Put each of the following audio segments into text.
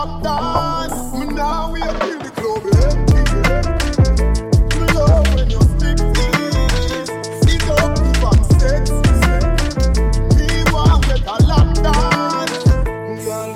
top dance. Me now we are in the club love when you sexy. Me want get a. Girl,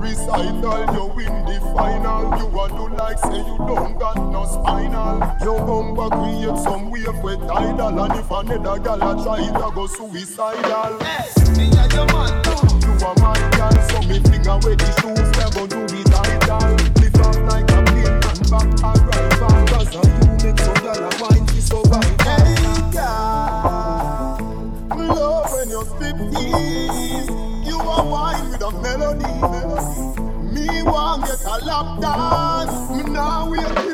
recital. You win the final. You do like say you don't got no spinal. Your bumper create some wave with tidal, and if another gal a try it, I go suicidal. Hey, me and your man, too. you are my girl, so me finger away the shoes gon' do it all. Like a plane and back. Cause y'all me love when you're 50s. You are wine with a melody. melody. Me want get a lap dance. Me now we're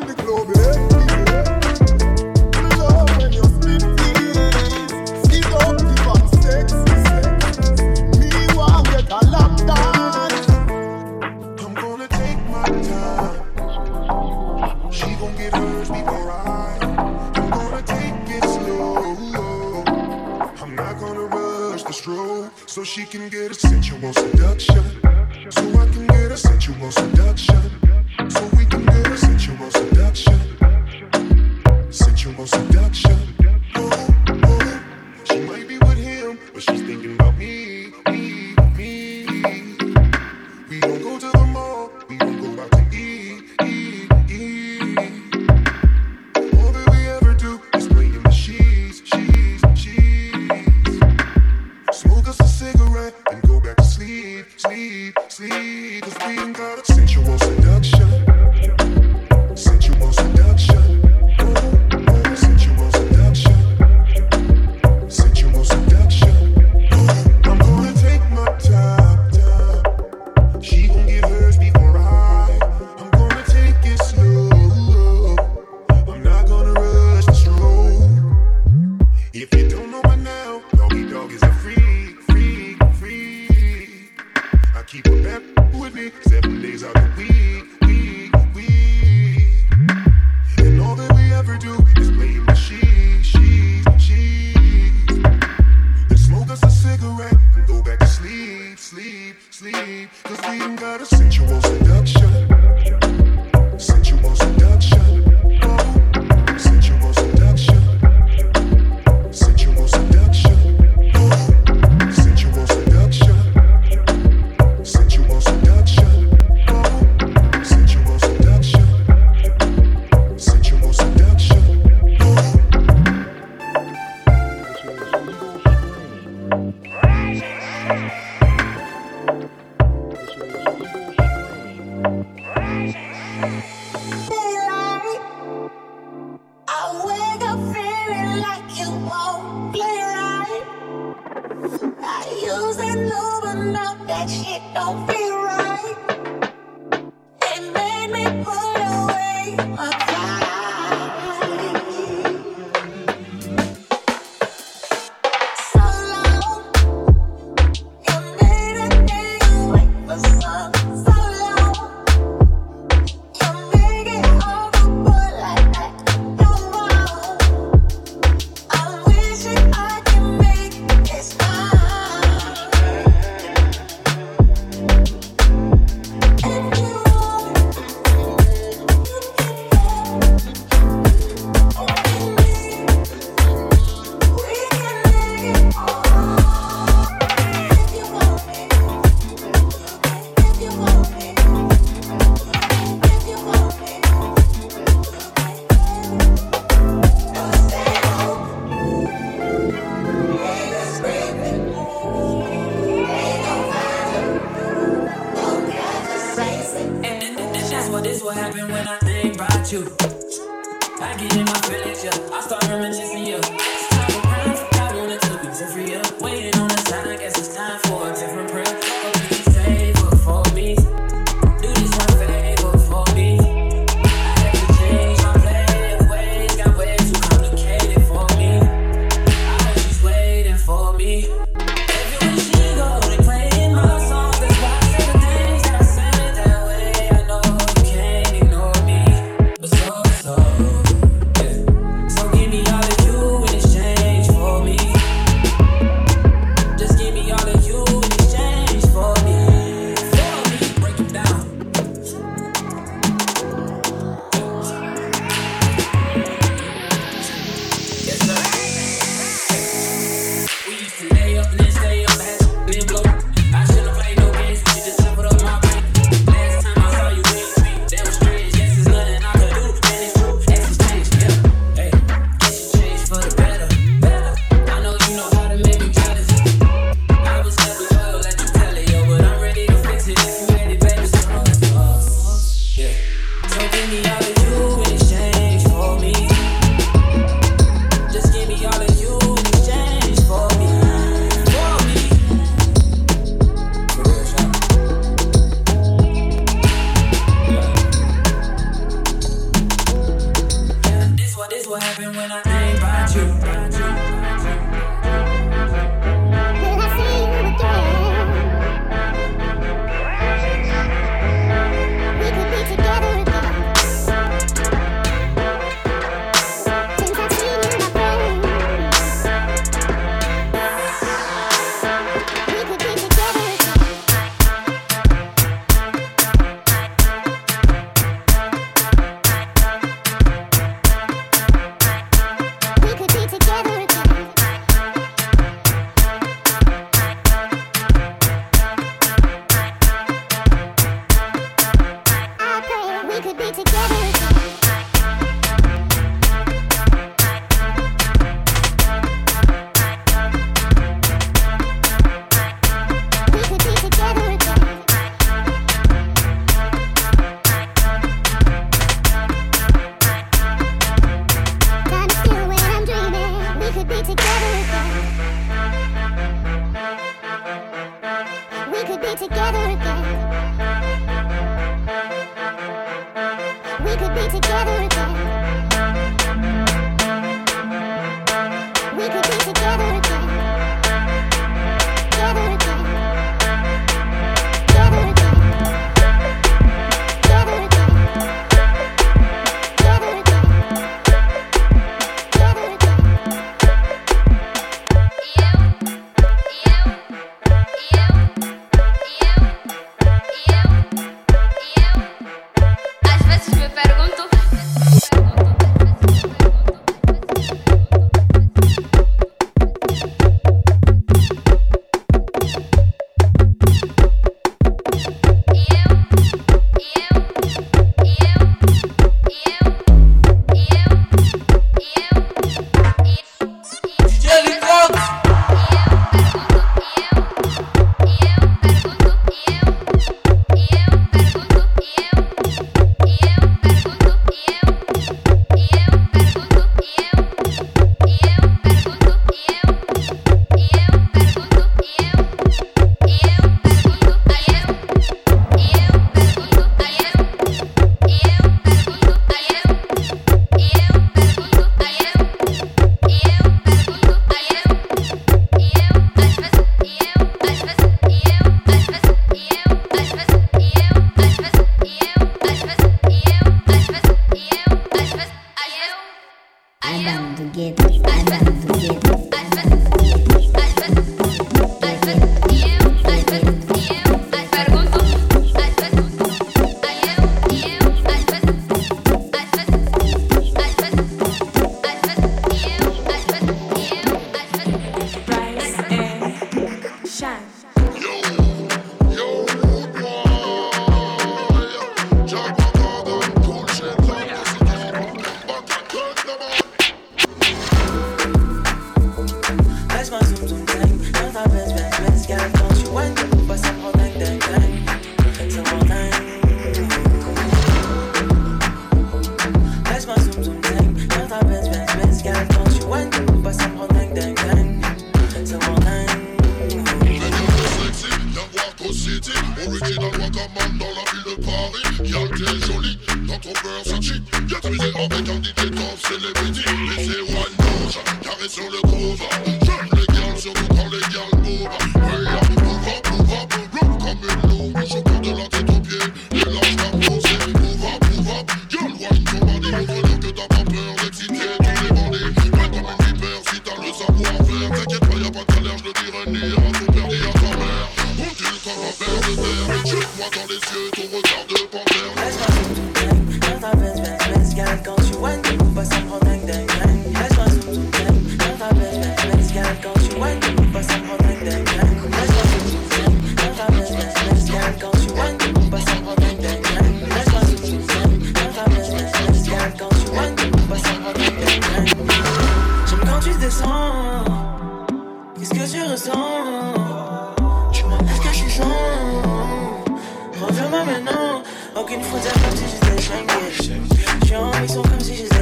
still creep on your boy, still freak on it down low.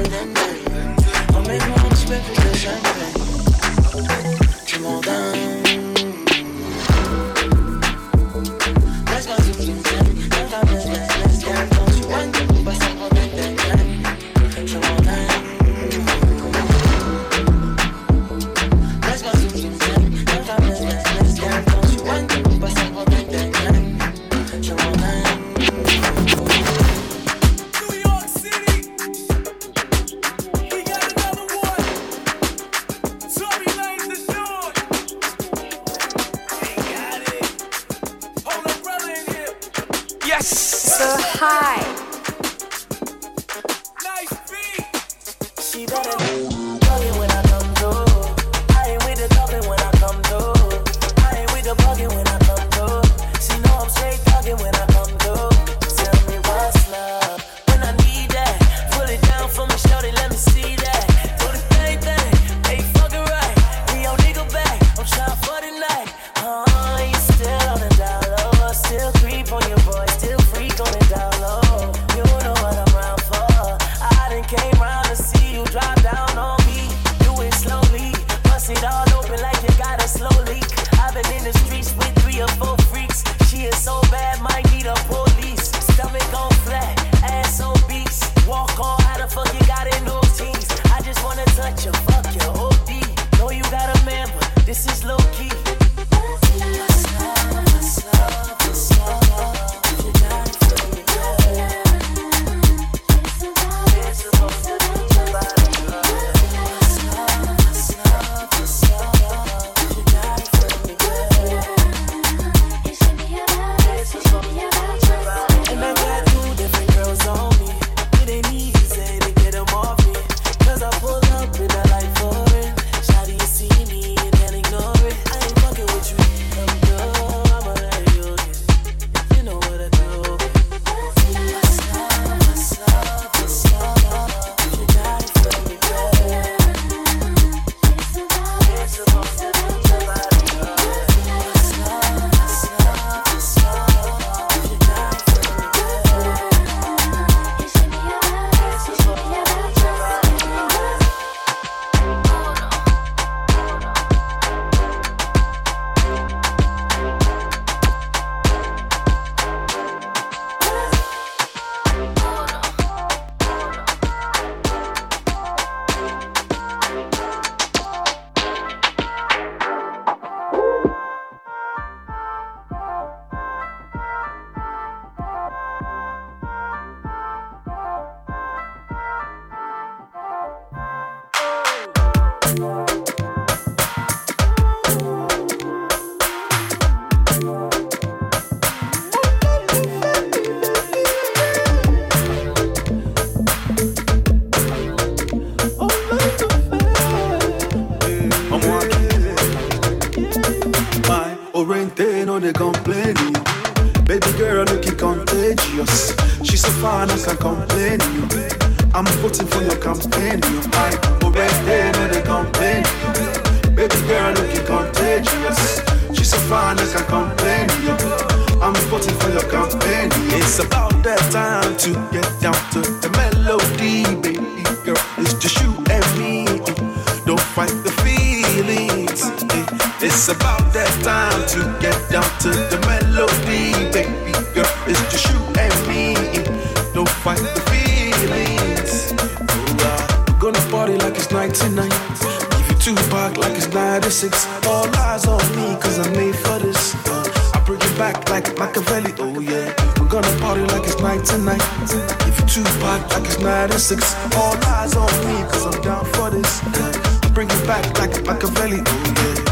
complain. I overrated and they complain. Baby girl, looking contagious. She's so fine, I can complain. I'm voting for your campaign. It's about that time to get basics. All eyes on me, cause I'm made for this. I bring it back like Machiavelli, oh yeah. We're gonna party like it's night tonight. If you two pack like it's nine and six. All eyes on me, cause I'm down for this. I bring it back like Machiavelli, oh yeah.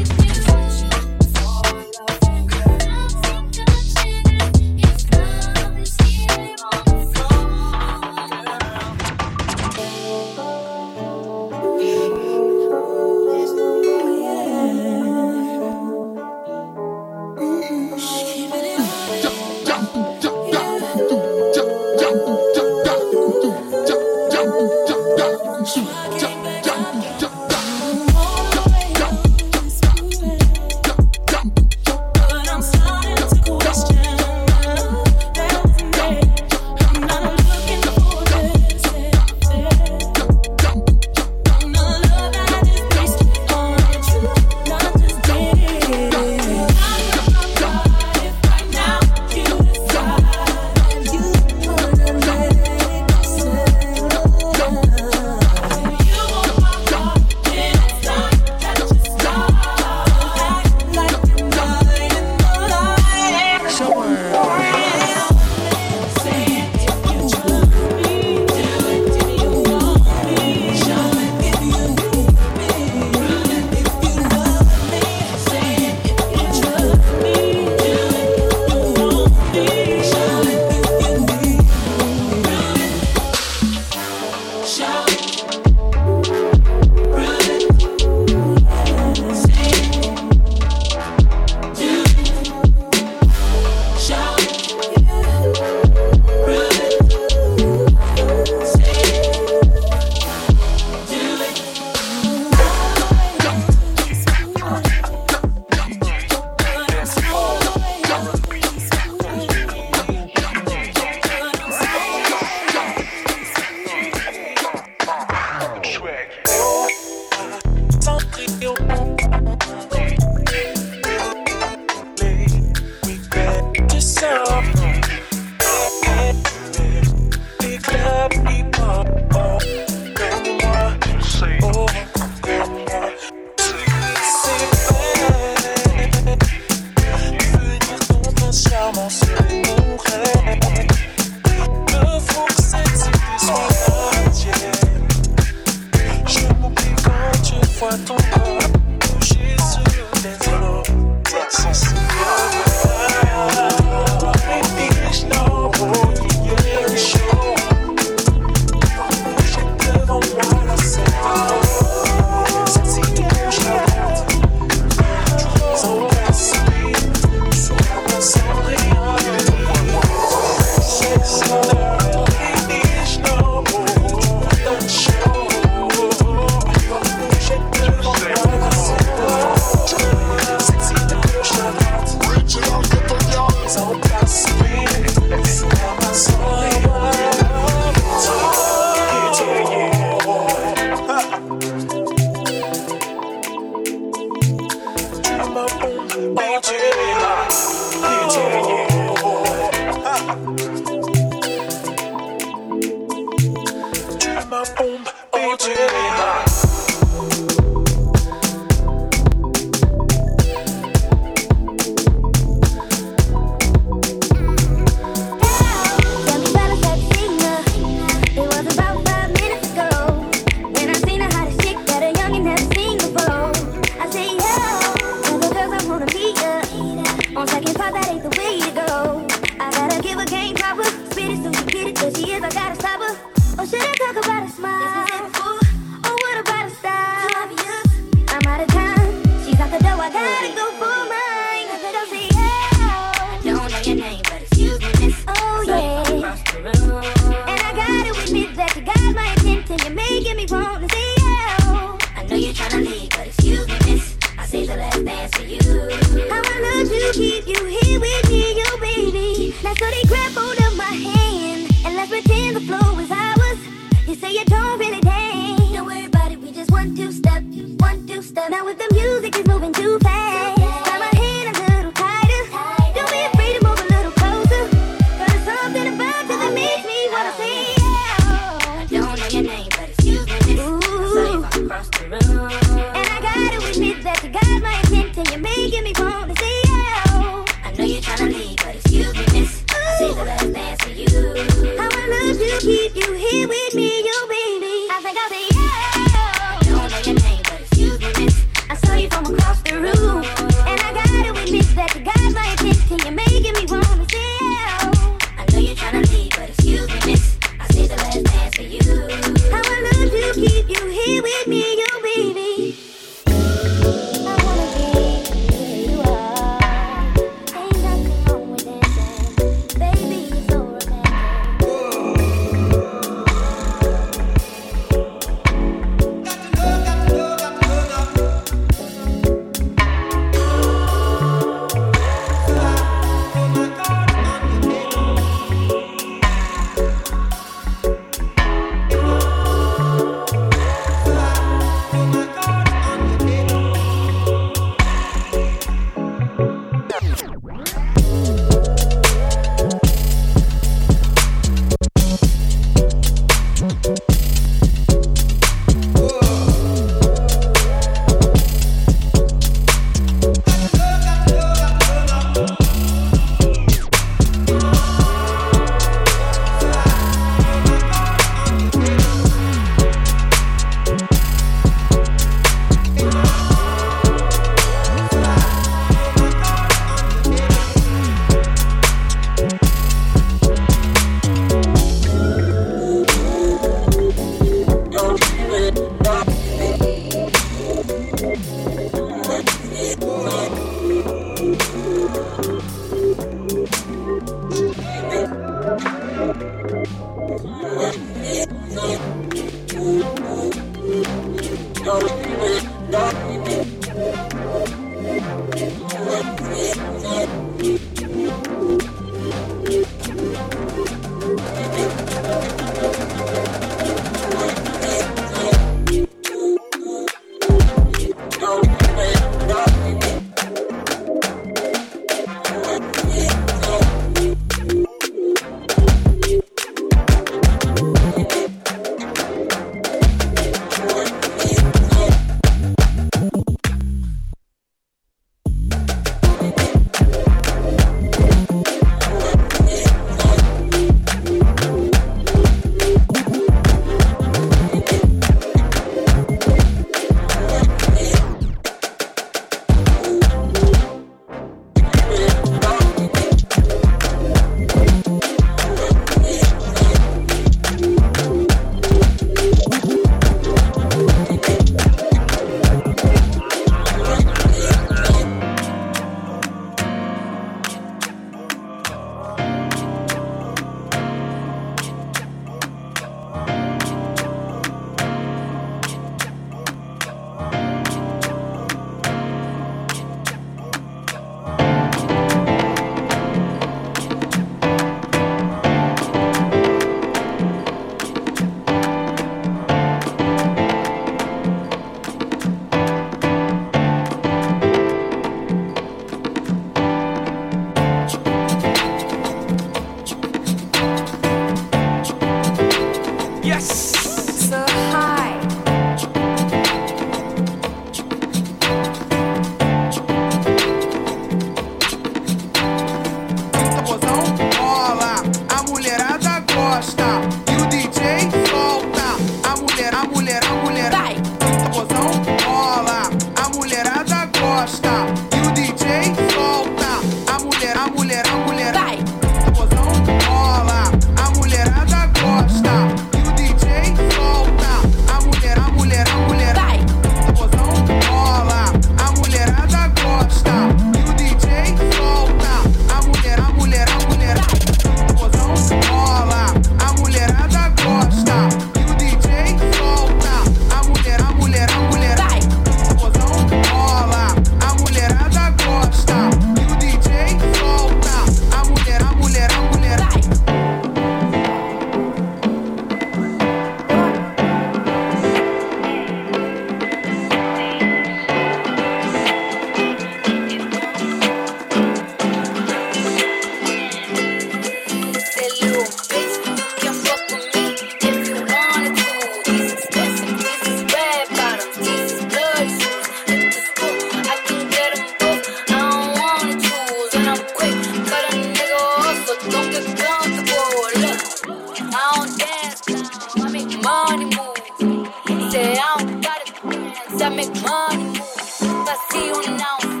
Cause you now,